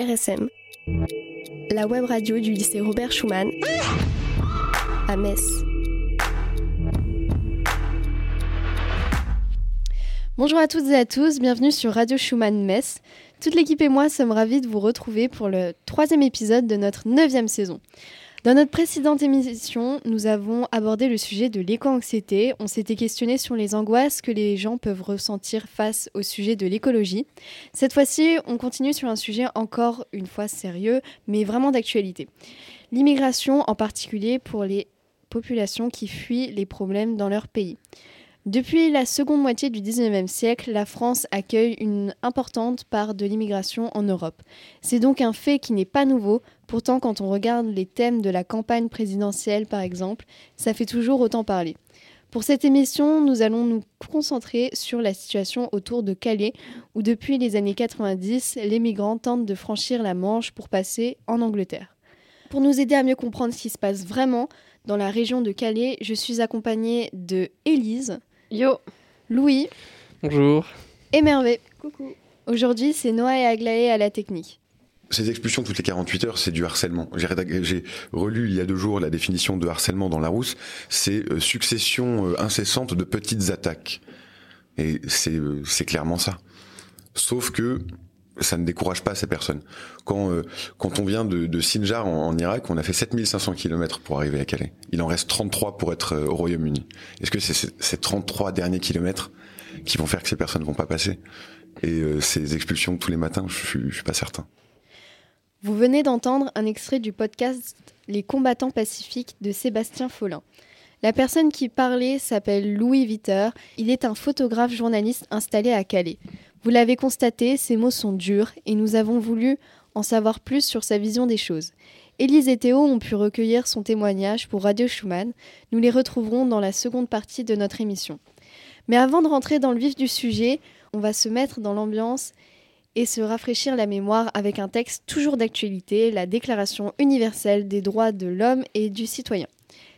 RSM, la web radio du lycée Robert Schumann à Metz. Bonjour à toutes et à tous, bienvenue sur Radio Schumann Metz. Toute l'équipe et moi sommes ravis de vous retrouver pour le troisième épisode de notre neuvième saison. Dans notre précédente émission, nous avons abordé le sujet de l'éco-anxiété. On s'était questionné sur les angoisses que les gens peuvent ressentir face au sujet de l'écologie. Cette fois-ci, on continue sur un sujet encore une fois sérieux, mais vraiment d'actualité. L'immigration, en particulier pour les populations qui fuient les problèmes dans leur pays. Depuis la seconde moitié du 19e siècle, la France accueille une importante part de l'immigration en Europe. C'est donc un fait qui n'est pas nouveau, pourtant quand on regarde les thèmes de la campagne présidentielle par exemple, ça fait toujours autant parler. Pour cette émission, nous allons nous concentrer sur la situation autour de Calais, où depuis les années 90, les migrants tentent de franchir la Manche pour passer en Angleterre. Pour nous aider à mieux comprendre ce qui se passe vraiment dans la région de Calais, je suis accompagnée de Élise, Yo. Louis. Bonjour. Et Mervé. Coucou. Aujourd'hui, c'est Noah et Aglaé à la technique. Ces expulsions toutes les 48 heures, c'est du harcèlement. J'ai relu il y a deux jours la définition de harcèlement dans Larousse. C'est euh, succession euh, incessante de petites attaques. Et euh, c'est clairement ça. Sauf que ça ne décourage pas ces personnes. Quand, euh, on vient de, Sinjar en, Irak, on a fait 7500 km pour arriver à Calais. Il en reste 33 pour être euh, au Royaume-Uni. Est-ce que c'est ces 33 derniers kilomètres qui vont faire que ces personnes vont pas passer? Et euh, ces expulsions tous les matins, je, je, suis pas certain. Vous venez d'entendre un extrait du podcast Les combattants pacifiques de Sébastien Follin. La personne qui parlait s'appelle Louis Viter. Il est un photographe journaliste installé à Calais. Vous l'avez constaté, ces mots sont durs et nous avons voulu en savoir plus sur sa vision des choses. Élise et Théo ont pu recueillir son témoignage pour Radio Schumann. Nous les retrouverons dans la seconde partie de notre émission. Mais avant de rentrer dans le vif du sujet, on va se mettre dans l'ambiance et se rafraîchir la mémoire avec un texte toujours d'actualité, la Déclaration universelle des droits de l'homme et du citoyen.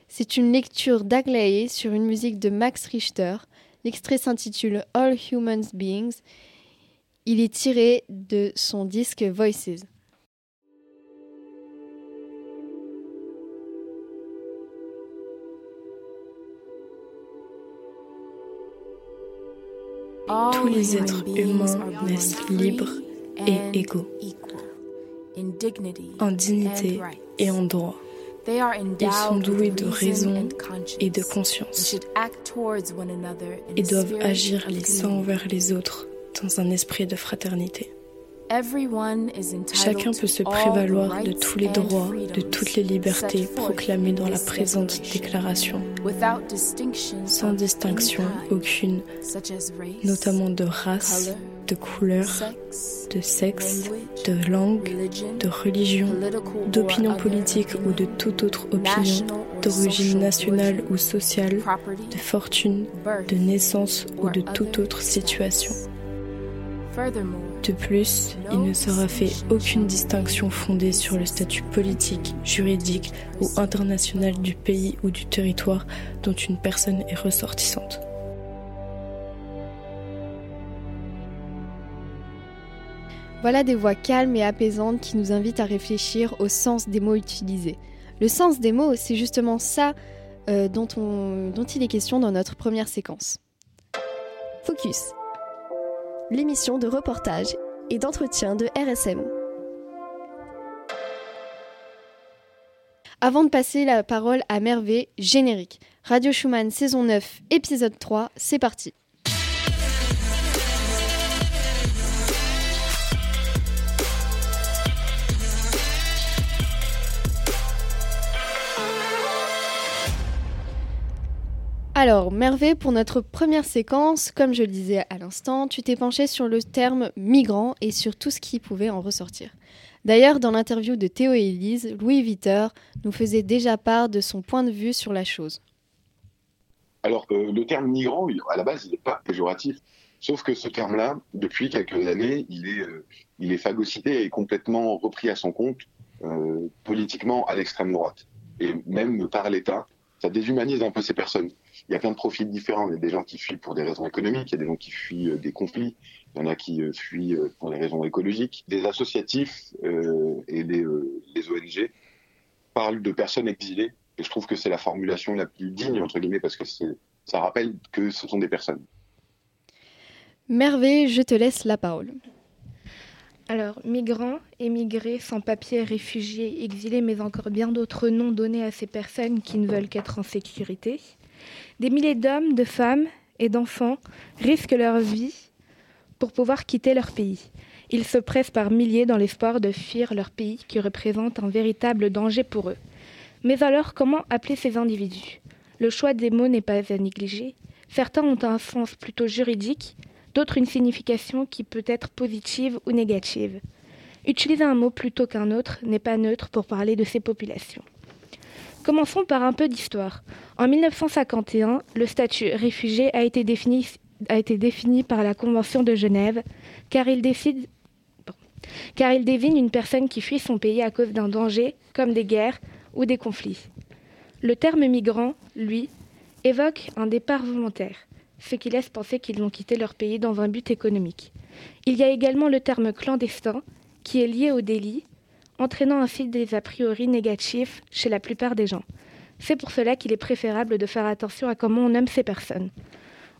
C'est une lecture d'Aglaé sur une musique de Max Richter. L'extrait s'intitule All Humans Beings il est tiré de son disque Voices. Tous les êtres humains naissent libres et égaux, en dignité et en droit. Ils sont doués de raison et de conscience et doivent agir les uns envers les autres dans un esprit de fraternité. Chacun peut se prévaloir de tous les droits, de toutes les libertés proclamées dans la présente déclaration, sans distinction aucune, notamment de race, de couleur, de sexe, de langue, de religion, d'opinion politique ou de toute autre opinion, d'origine nationale ou sociale, de fortune, de naissance ou de toute autre situation. De plus, il ne sera fait aucune distinction fondée sur le statut politique, juridique ou international du pays ou du territoire dont une personne est ressortissante. Voilà des voix calmes et apaisantes qui nous invitent à réfléchir au sens des mots utilisés. Le sens des mots, c'est justement ça euh, dont, dont il est question dans notre première séquence. Focus l'émission de reportage et d'entretien de RSM. Avant de passer la parole à Mervé, générique. Radio Schumann saison 9, épisode 3, c'est parti. Alors, Mervé, pour notre première séquence, comme je le disais à l'instant, tu t'es penché sur le terme migrant et sur tout ce qui pouvait en ressortir. D'ailleurs, dans l'interview de Théo et Elise, Louis Viter nous faisait déjà part de son point de vue sur la chose. Alors, le terme migrant, à la base, il n'est pas péjoratif. Sauf que ce terme-là, depuis quelques années, il est, euh, il est phagocyté et complètement repris à son compte euh, politiquement à l'extrême droite. Et même par l'État, ça déshumanise un peu ces personnes. Il y a plein de profils différents. Il y a des gens qui fuient pour des raisons économiques, il y a des gens qui fuient euh, des conflits, il y en a qui euh, fuient euh, pour des raisons écologiques. Des associatifs et les, les ONG parlent de personnes exilées. Et je trouve que c'est la formulation la plus digne, entre guillemets, parce que ça rappelle que ce sont des personnes. Merveille, je te laisse la parole. Alors, migrants, émigrés, sans-papiers, réfugiés, exilés, mais encore bien d'autres noms donnés à ces personnes qui ne veulent qu'être en sécurité. Des milliers d'hommes, de femmes et d'enfants risquent leur vie pour pouvoir quitter leur pays. Ils se pressent par milliers dans l'espoir de fuir leur pays qui représente un véritable danger pour eux. Mais alors, comment appeler ces individus? Le choix des mots n'est pas à négliger. Certains ont un sens plutôt juridique, d'autres une signification qui peut être positive ou négative. Utiliser un mot plutôt qu'un autre n'est pas neutre pour parler de ces populations. Commençons par un peu d'histoire. En 1951, le statut réfugié a été défini, par la Convention de Genève car il, décide, une personne qui fuit son pays à cause d'un danger comme des guerres ou des conflits. Le terme migrant, lui, évoque un départ volontaire ce qui laisse penser qu'ils ont quitté leur pays dans un but économique. Il y a également le terme clandestin, qui est lié au délit, entraînant ainsi des a priori négatifs chez la plupart des gens. C'est pour cela qu'il est préférable de faire attention à comment on nomme ces personnes.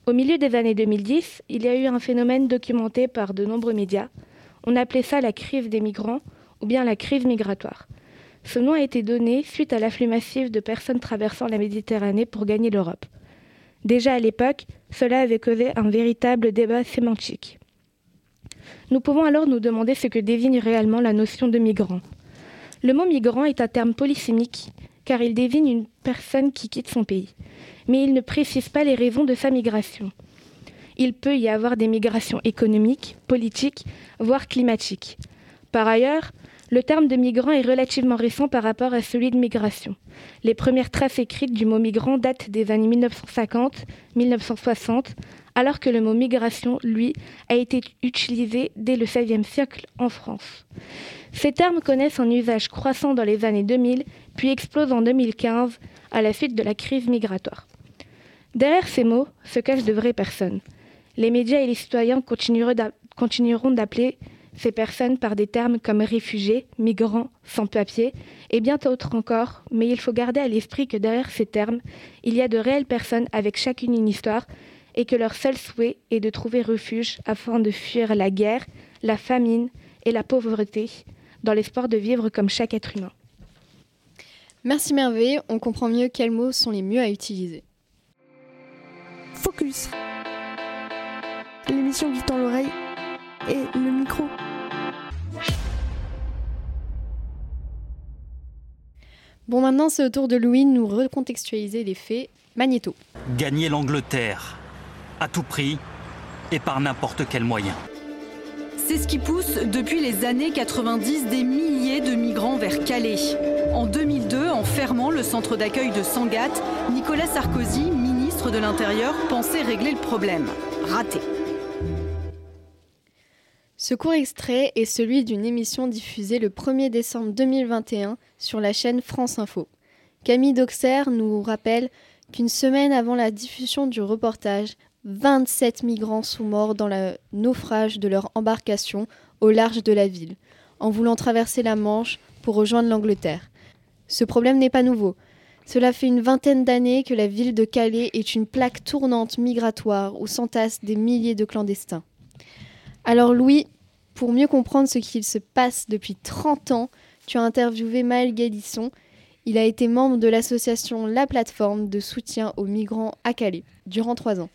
Au milieu des années 2010, il y a eu un phénomène documenté par de nombreux médias. On appelait ça la crise des migrants ou bien la crise migratoire. Ce nom a été donné suite à l'afflux massif de personnes traversant la Méditerranée pour gagner l'Europe. Déjà à l'époque, cela avait causé un véritable débat sémantique. Nous pouvons alors nous demander ce que désigne réellement la notion de migrant. Le mot migrant est un terme polysémique car il désigne une personne qui quitte son pays, mais il ne précise pas les raisons de sa migration. Il peut y avoir des migrations économiques, politiques, voire climatiques. Par ailleurs, le terme de migrant est relativement récent par rapport à celui de migration. Les premières traces écrites du mot migrant datent des années 1950-1960, alors que le mot migration, lui, a été utilisé dès le XVIe siècle en France. Ces termes connaissent un usage croissant dans les années 2000, puis explosent en 2015 à la suite de la crise migratoire. Derrière ces mots se cachent de vraies personnes. Les médias et les citoyens continueront d'appeler ces personnes par des termes comme réfugiés, migrants, sans-papiers et bien d'autres encore, mais il faut garder à l'esprit que derrière ces termes, il y a de réelles personnes avec chacune une histoire et que leur seul souhait est de trouver refuge afin de fuir la guerre, la famine et la pauvreté, dans l'espoir de vivre comme chaque être humain. Merci Merveille, on comprend mieux quels mots sont les mieux à utiliser. Focus L'émission qui tend l'oreille et le micro. Bon, maintenant, c'est au tour de Louis de nous recontextualiser les faits. Magnéto. Gagner l'Angleterre, à tout prix et par n'importe quel moyen. C'est ce qui pousse depuis les années 90 des milliers de migrants vers Calais. En 2002, en fermant le centre d'accueil de Sangatte, Nicolas Sarkozy, ministre de l'Intérieur, pensait régler le problème. Raté. Ce court extrait est celui d'une émission diffusée le 1er décembre 2021 sur la chaîne France Info. Camille Doxer nous rappelle qu'une semaine avant la diffusion du reportage, 27 migrants sont morts dans le naufrage de leur embarcation au large de la ville, en voulant traverser la Manche pour rejoindre l'Angleterre. Ce problème n'est pas nouveau. Cela fait une vingtaine d'années que la ville de Calais est une plaque tournante migratoire où s'entassent des milliers de clandestins. Alors Louis, pour mieux comprendre ce qu'il se passe depuis 30 ans, tu as interviewé Maël Galisson. Il a été membre de l'association La Plateforme de soutien aux migrants à Calais durant trois ans.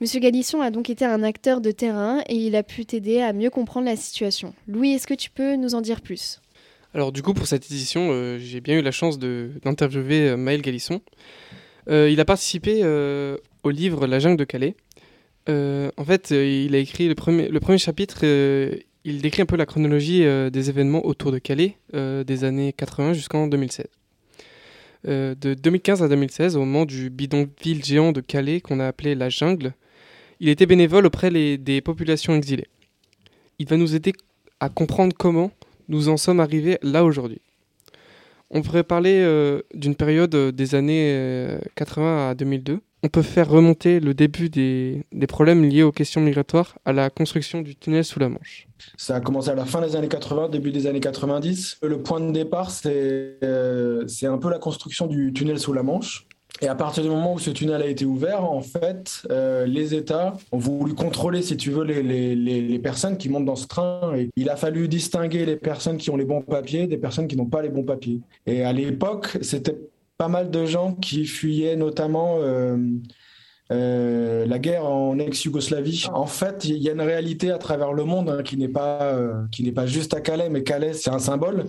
Monsieur Galisson a donc été un acteur de terrain et il a pu t'aider à mieux comprendre la situation. Louis, est-ce que tu peux nous en dire plus? Alors du coup, pour cette édition, euh, j'ai bien eu la chance d'interviewer euh, Maël Galisson. Euh, il a participé au livre La jungle de Calais, en fait, il a écrit le premier, le premier chapitre, il décrit un peu la chronologie des événements autour de Calais des années 80 jusqu'en 2016. de 2015 à 2016, au moment du bidonville géant de Calais qu'on a appelé la jungle, il était bénévole auprès des populations exilées. Il va nous aider à comprendre comment nous en sommes arrivés là aujourd'hui. On pourrait parler d'une période des années 80 à 2002, on peut faire remonter le début des, problèmes liés aux questions migratoires à la construction du tunnel sous la Manche Ça a commencé à la fin des années 80, début des années 90. Le point de départ, c'est euh, un peu la construction du tunnel sous la Manche. Et à partir du moment où ce tunnel a été ouvert, en fait, euh, les États ont voulu contrôler, si tu veux, les, les, les, personnes qui montent dans ce train. Et il a fallu distinguer les personnes qui ont les bons papiers des personnes qui n'ont pas les bons papiers. Et à l'époque, c'était pas mal de gens qui fuyaient notamment euh, euh, la guerre en ex-Yougoslavie. En fait, il y a une réalité à travers le monde hein, qui n'est pas euh, qui n'est pas juste à Calais, mais Calais c'est un symbole.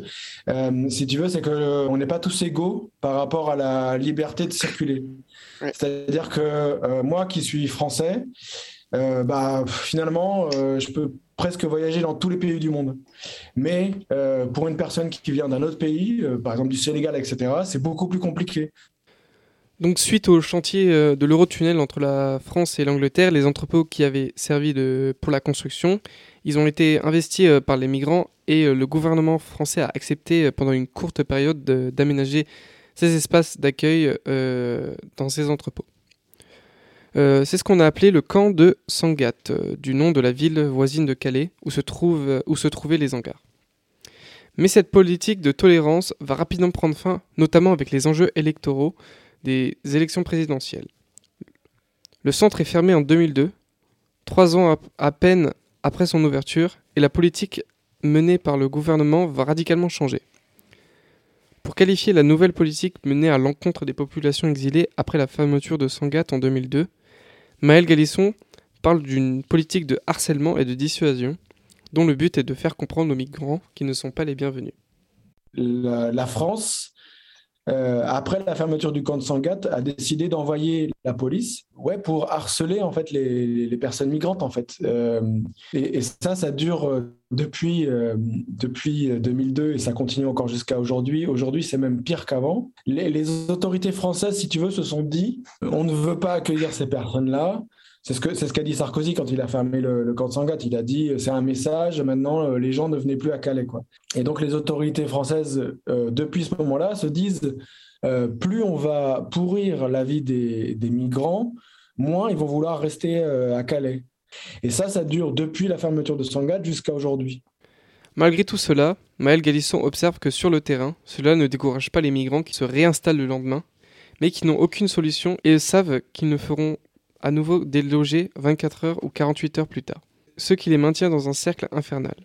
si tu veux, c'est que on n'est pas tous égaux par rapport à la liberté de circuler. C'est-à-dire que moi, qui suis français, bah finalement, je peux presque voyager dans tous les pays du monde. Mais euh, pour une personne qui vient d'un autre pays, euh, par exemple du Sénégal, etc., c'est beaucoup plus compliqué. Donc suite au chantier euh, de l'Eurotunnel entre la France et l'Angleterre, les entrepôts qui avaient servi pour la construction, ils ont été investis par les migrants et le gouvernement français a accepté pendant une courte période d'aménager ces espaces d'accueil dans ces entrepôts. Euh, c'est ce qu'on a appelé le camp de Sangat, euh, du nom de la ville voisine de Calais, où se, où se trouvaient les hangars. Mais cette politique de tolérance va rapidement prendre fin, notamment avec les enjeux électoraux des élections présidentielles. Le centre est fermé en 2002, trois ans à peine après son ouverture, et la politique menée par le gouvernement va radicalement changer. Pour qualifier la nouvelle politique menée à l'encontre des populations exilées après la fermeture de Sangat en 2002, Maël Galisson parle d'une politique de harcèlement et de dissuasion dont le but est de faire comprendre aux migrants qu'ils ne sont pas les bienvenus. La, France, euh, après la fermeture du camp de Sangat, a décidé d'envoyer la police ouais, pour harceler en fait, les, personnes migrantes. En fait. Euh, et, ça, ça dure euh, depuis, depuis 2002 et ça continue encore jusqu'à aujourd'hui. Aujourd'hui, c'est même pire qu'avant. Les, les, autorités françaises, si tu veux, se sont dit on ne veut pas accueillir ces personnes-là. C'est ce qu'a ce qu'a dit Sarkozy quand il a fermé le, camp de Sangat. Il a dit c'est un message, maintenant les gens ne venaient plus à Calais. Quoi. Et donc les autorités françaises, depuis ce moment-là, se disent plus on va pourrir la vie des, des, migrants, moins ils vont vouloir rester à Calais. Et ça, ça dure depuis la fermeture de Sangat jusqu'à aujourd'hui. Malgré tout cela, Maël Galisson observe que sur le terrain, cela ne décourage pas les migrants qui se réinstallent le lendemain, mais qui n'ont aucune solution et savent qu'ils ne feront à nouveau délogés 24 heures ou 48 heures plus tard, ce qui les maintient dans un cercle infernal.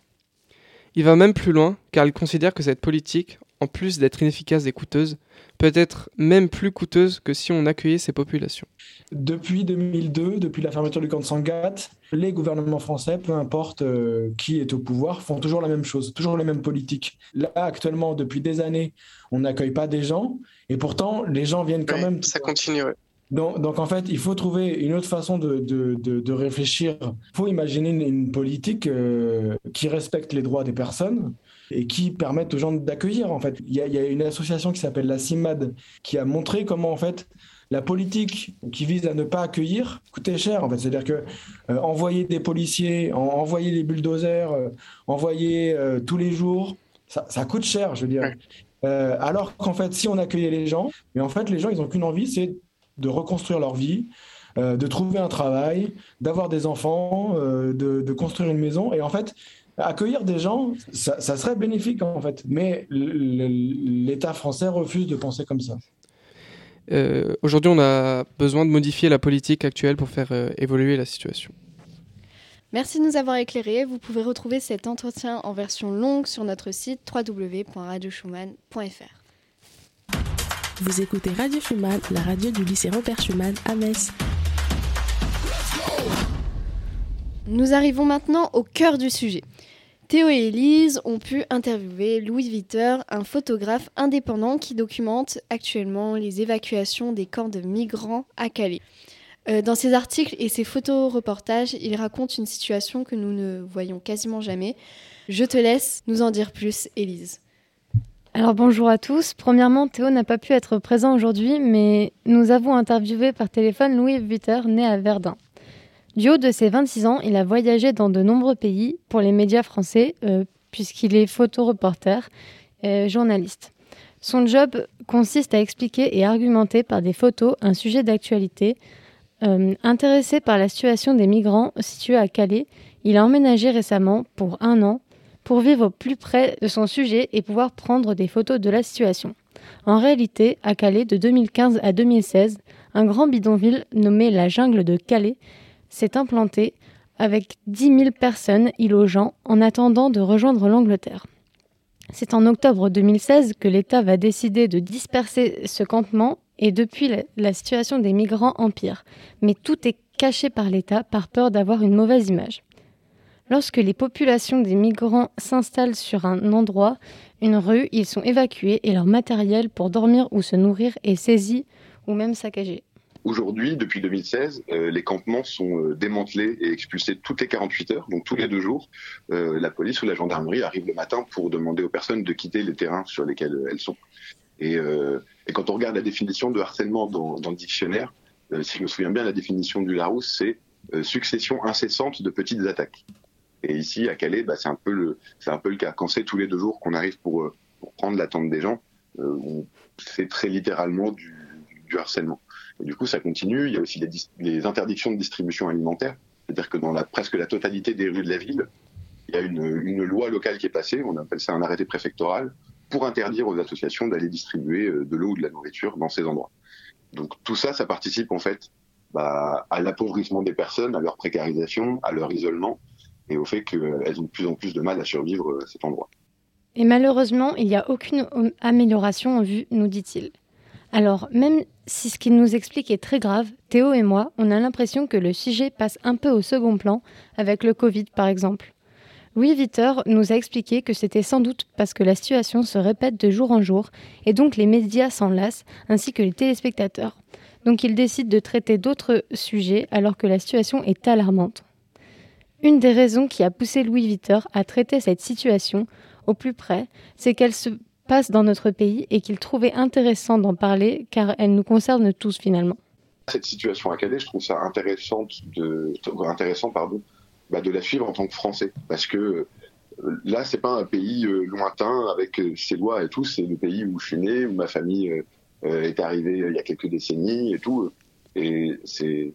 Il va même plus loin car il considère que cette politique, en plus d'être inefficace et coûteuse, peut être même plus coûteuse que si on accueillait ces populations. Depuis 2002, depuis la fermeture du camp de Sangat, les gouvernements français, peu importe euh, qui est au pouvoir, font toujours la même chose, toujours les mêmes politiques. Là, actuellement, depuis des années, on n'accueille pas des gens, et pourtant, les gens viennent quand même. Ça continue, donc, donc, en fait, il faut trouver une autre façon de, de, de, réfléchir. Il faut imaginer une, politique euh, qui respecte les droits des personnes et qui permette aux gens d'accueillir. En fait, il y, a, il y a une association qui s'appelle la CIMAD qui a montré comment en fait la politique qui vise à ne pas accueillir coûtait cher. En fait, c'est-à-dire que euh, envoyer des policiers, envoyer des bulldozers, euh, envoyer tous les jours, ça, ça, coûte cher, je veux dire. alors qu'en fait, si on accueillait les gens, mais en fait, les gens, ils n'ont qu'une envie, c'est de reconstruire leur vie, euh, de trouver un travail, d'avoir des enfants, euh, de, construire une maison. Et en fait, accueillir des gens, ça, serait bénéfique en fait. Mais l'État français refuse de penser comme ça. Euh, aujourd'hui, on a besoin de modifier la politique actuelle pour faire évoluer la situation. Merci de nous avoir éclairés. Vous pouvez retrouver cet entretien en version longue sur notre site www.radioschumann.fr. Vous écoutez Radio Schumann, la radio du lycée Robert Schumann à Metz. Nous arrivons maintenant au cœur du sujet. Théo et Elise ont pu interviewer Louis Viter, un photographe indépendant qui documente actuellement les évacuations des camps de migrants à Calais. Euh, dans ses articles et ses photos-reportages, il raconte une situation que nous ne voyons quasiment jamais. Je te laisse nous en dire plus, Elise. Alors bonjour à tous. Premièrement, Théo n'a pas pu être présent aujourd'hui, mais nous avons interviewé par téléphone Louis Vuiter, né à Verdun. Du haut de ses 26 ans, il a voyagé dans de nombreux pays pour les médias français, euh, puisqu'il est photoreporter et journaliste. Son job consiste à expliquer et argumenter par des photos un sujet d'actualité. Euh, intéressé par la situation des migrants situés à Calais, il a emménagé récemment pour un an pour vivre au plus près de son sujet et pouvoir prendre des photos de la situation. En réalité, à Calais, de 2015 à 2016, un grand bidonville nommé la jungle de Calais s'est implanté avec 10 000 personnes y logeant en attendant de rejoindre l'Angleterre. C'est en octobre 2016 que l'État va décider de disperser ce campement et depuis la situation des migrants empire. Mais tout est caché par l'État par peur d'avoir une mauvaise image. Lorsque les populations des migrants s'installent sur un endroit, une rue, ils sont évacués et leur matériel pour dormir ou se nourrir est saisi ou même saccagé. Aujourd'hui, depuis 2016, euh, les campements sont euh, démantelés et expulsés toutes les 48 heures, donc tous les deux jours. Euh, la police ou la gendarmerie arrive le matin pour demander aux personnes de quitter les terrains sur lesquels elles sont. Et, quand on regarde la définition de harcèlement dans, dans le dictionnaire, si je me souviens bien, la définition du Larousse, c'est succession incessante de petites attaques. Et ici, à Calais, bah, c'est un peu le, cas. Quand c'est tous les deux jours qu'on arrive pour, pour prendre l'attente des gens, c'est très littéralement du, harcèlement. Et du coup, ça continue. Il y a aussi les, interdictions de distribution alimentaire. C'est-à-dire que dans la, presque la totalité des rues de la ville, il y a une, une, loi locale qui est passée, on appelle ça un arrêté préfectoral, pour interdire aux associations d'aller distribuer euh, de l'eau ou de la nourriture dans ces endroits. Donc tout ça, ça participe en fait bah, à l'appauvrissement des personnes, à leur précarisation, à leur isolement et au fait qu'elles ont de plus en plus de mal à survivre à euh, cet endroit. Et malheureusement, il n'y a aucune amélioration en vue, nous dit-il. Alors, même si ce qu'il nous explique est très grave, Théo et moi, on a l'impression que le sujet passe un peu au second plan, avec le Covid par exemple. Louis Viteur nous a expliqué que c'était sans doute parce que la situation se répète de jour en jour, et donc les médias s'en lassent, ainsi que les téléspectateurs. Donc il décide de traiter d'autres sujets alors que la situation est alarmante. Une des raisons qui a poussé Louis Viteur à traiter cette situation au plus près, c'est qu'elle se passe dans notre pays et qu'il trouvait intéressant d'en parler car elle nous concerne tous finalement. Cette situation à Calais, je trouve ça intéressant bah, de la suivre en tant que Français. Parce que euh, là, c'est pas un pays euh, lointain avec euh, ses lois et tout, c'est le pays où je suis né, où ma famille est arrivée il y a quelques décennies et tout. Et c'est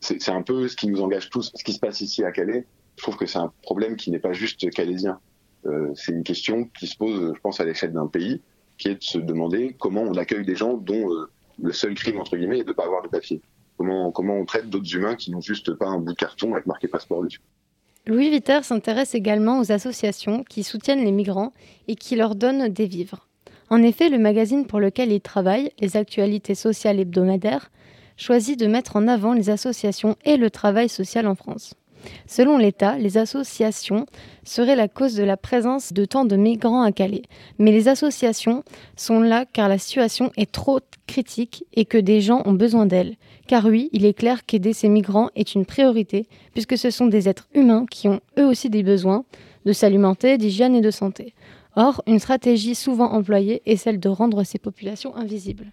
c'est un peu ce qui nous engage tous. Ce qui se passe ici à Calais, je trouve que c'est un problème qui n'est pas juste calaisien. Euh, c'est une question qui se pose, je pense, à l'échelle d'un pays, qui est de se demander comment on accueille des gens dont euh, le seul crime, entre guillemets, est de ne pas avoir de papier. Comment, comment on traite d'autres humains qui n'ont juste pas un bout de carton avec marqué passeport dessus. Louis Viter s'intéresse également aux associations qui soutiennent les migrants et qui leur donnent des vivres. En effet, le magazine pour lequel il travaille, les actualités sociales hebdomadaires, choisit de mettre en avant les associations et le travail social en France. Selon l'État, les associations seraient la cause de la présence de tant de migrants à Calais. Mais les associations sont là car la situation est trop critique et que des gens ont besoin d'elles. Car oui, il est clair qu'aider ces migrants est une priorité, puisque ce sont des êtres humains qui ont eux aussi des besoins de s'alimenter, d'hygiène et de santé. Or, une stratégie souvent employée est celle de rendre ces populations invisibles.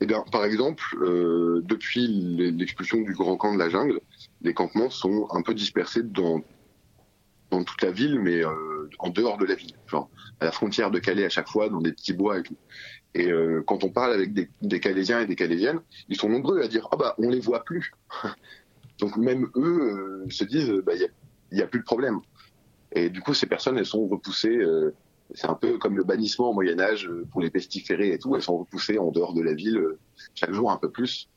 Eh bien, par exemple, euh, depuis l'expulsion du grand camp de la jungle, les campements sont un peu dispersés dans, dans toute la ville, mais euh, en dehors de la ville, à la frontière de Calais à chaque fois, dans des petits bois et tout. Et euh, quand on parle avec des, des, Calaisiens et des Calaisiennes, ils sont nombreux à dire ah bah on les voit plus. Donc même eux se disent bah il y, y a, plus de problème. Et du coup ces personnes elles sont repoussées c'est un peu comme le bannissement au Moyen Âge euh, pour les pestiférés et tout. Elles sont repoussées en dehors de la ville euh, chaque jour un peu plus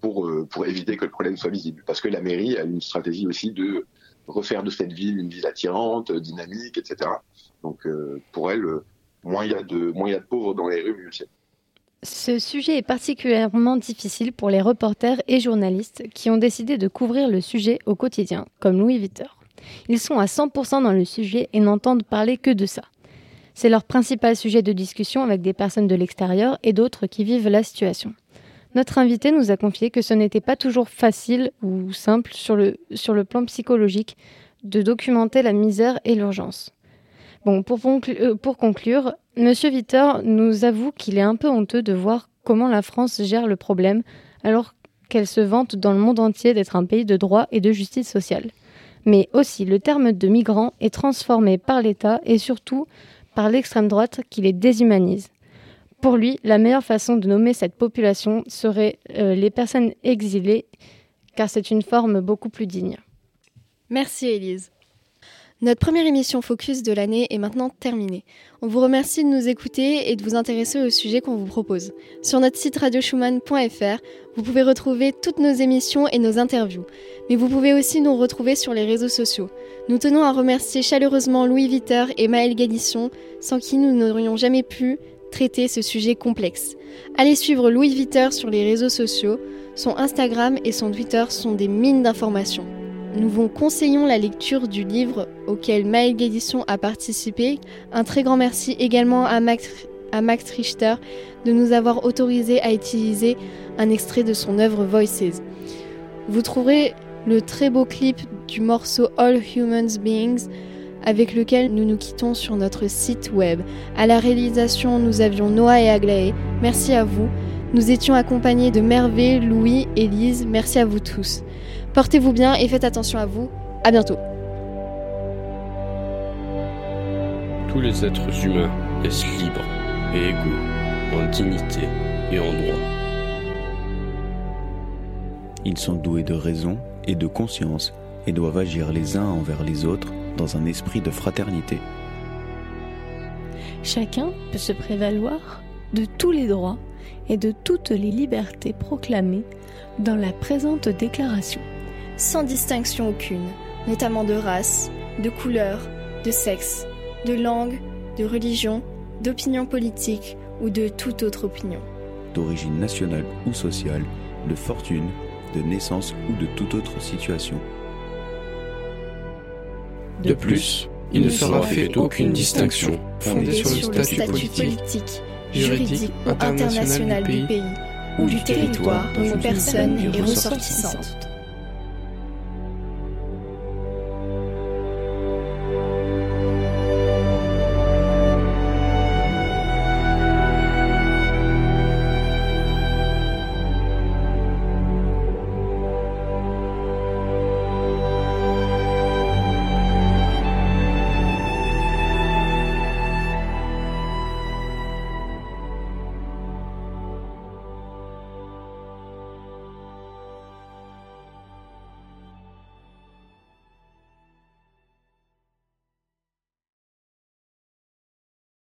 pour, euh, pour éviter que le problème soit visible. Parce que la mairie a une stratégie aussi de refaire de cette ville une ville attirante, dynamique, etc. Donc pour elle, moins il y a de moins y a de pauvres dans les rues, mieux c'est. Ce sujet est particulièrement difficile pour les reporters et journalistes qui ont décidé de couvrir le sujet au quotidien, comme Louis Vuitton. Ils sont à 100% dans le sujet et n'entendent parler que de ça. C'est leur principal sujet de discussion avec des personnes de l'extérieur et d'autres qui vivent la situation. Notre invité nous a confié que ce n'était pas toujours facile ou simple sur le, plan psychologique de documenter la misère et l'urgence. Bon, pour, euh, pour conclure, Monsieur Vitter nous avoue qu'il est un peu honteux de voir comment la France gère le problème alors qu'elle se vante dans le monde entier d'être un pays de droit et de justice sociale. Mais aussi, le terme de migrant est transformé par l'État et surtout par l'extrême droite qui les déshumanise. Pour lui, la meilleure façon de nommer cette population serait euh, les personnes exilées, car c'est une forme beaucoup plus digne. Merci Élise. Notre première émission Focus de l'année est maintenant terminée. On vous remercie de nous écouter et de vous intéresser au sujet qu'on vous propose. Sur notre site radioschumann.fr, vous pouvez retrouver toutes nos émissions et nos interviews. Mais vous pouvez aussi nous retrouver sur les réseaux sociaux. Nous tenons à remercier chaleureusement Louis Viter et Maël Galisson, sans qui nous n'aurions jamais pu traiter ce sujet complexe. Allez suivre Louis Viter sur les réseaux sociaux. Son Instagram et son Twitter sont des mines d'informations. Nous vous conseillons la lecture du livre auquel Maël Guédisson a participé. Un très grand merci également à Max, à Max Richter de nous avoir autorisé à utiliser un extrait de son œuvre Voices. Vous trouverez le très beau clip du morceau All Humans Beings avec lequel nous nous quittons sur notre site web. À la réalisation, nous avions Noah et Aglaé. Merci à vous. Nous étions accompagnés de Mervé, Louis et Lise. Merci à vous tous. Portez-vous bien et faites attention à vous. À bientôt. Tous les êtres humains naissent libres et égaux en dignité et en droit. Ils sont doués de raison et de conscience et doivent agir les uns envers les autres dans un esprit de fraternité. Chacun peut se prévaloir de tous les droits et de toutes les libertés proclamées dans la présente déclaration sans distinction aucune, notamment de race, de couleur, de sexe, de langue, de religion, d'opinion politique ou de toute autre opinion. D'origine nationale ou sociale, de fortune, de naissance ou de toute autre situation. De plus, il ne sera fait aucune distinction fondée sur le statut politique, juridique ou international du pays ou du territoire dont une personne est ressortissante.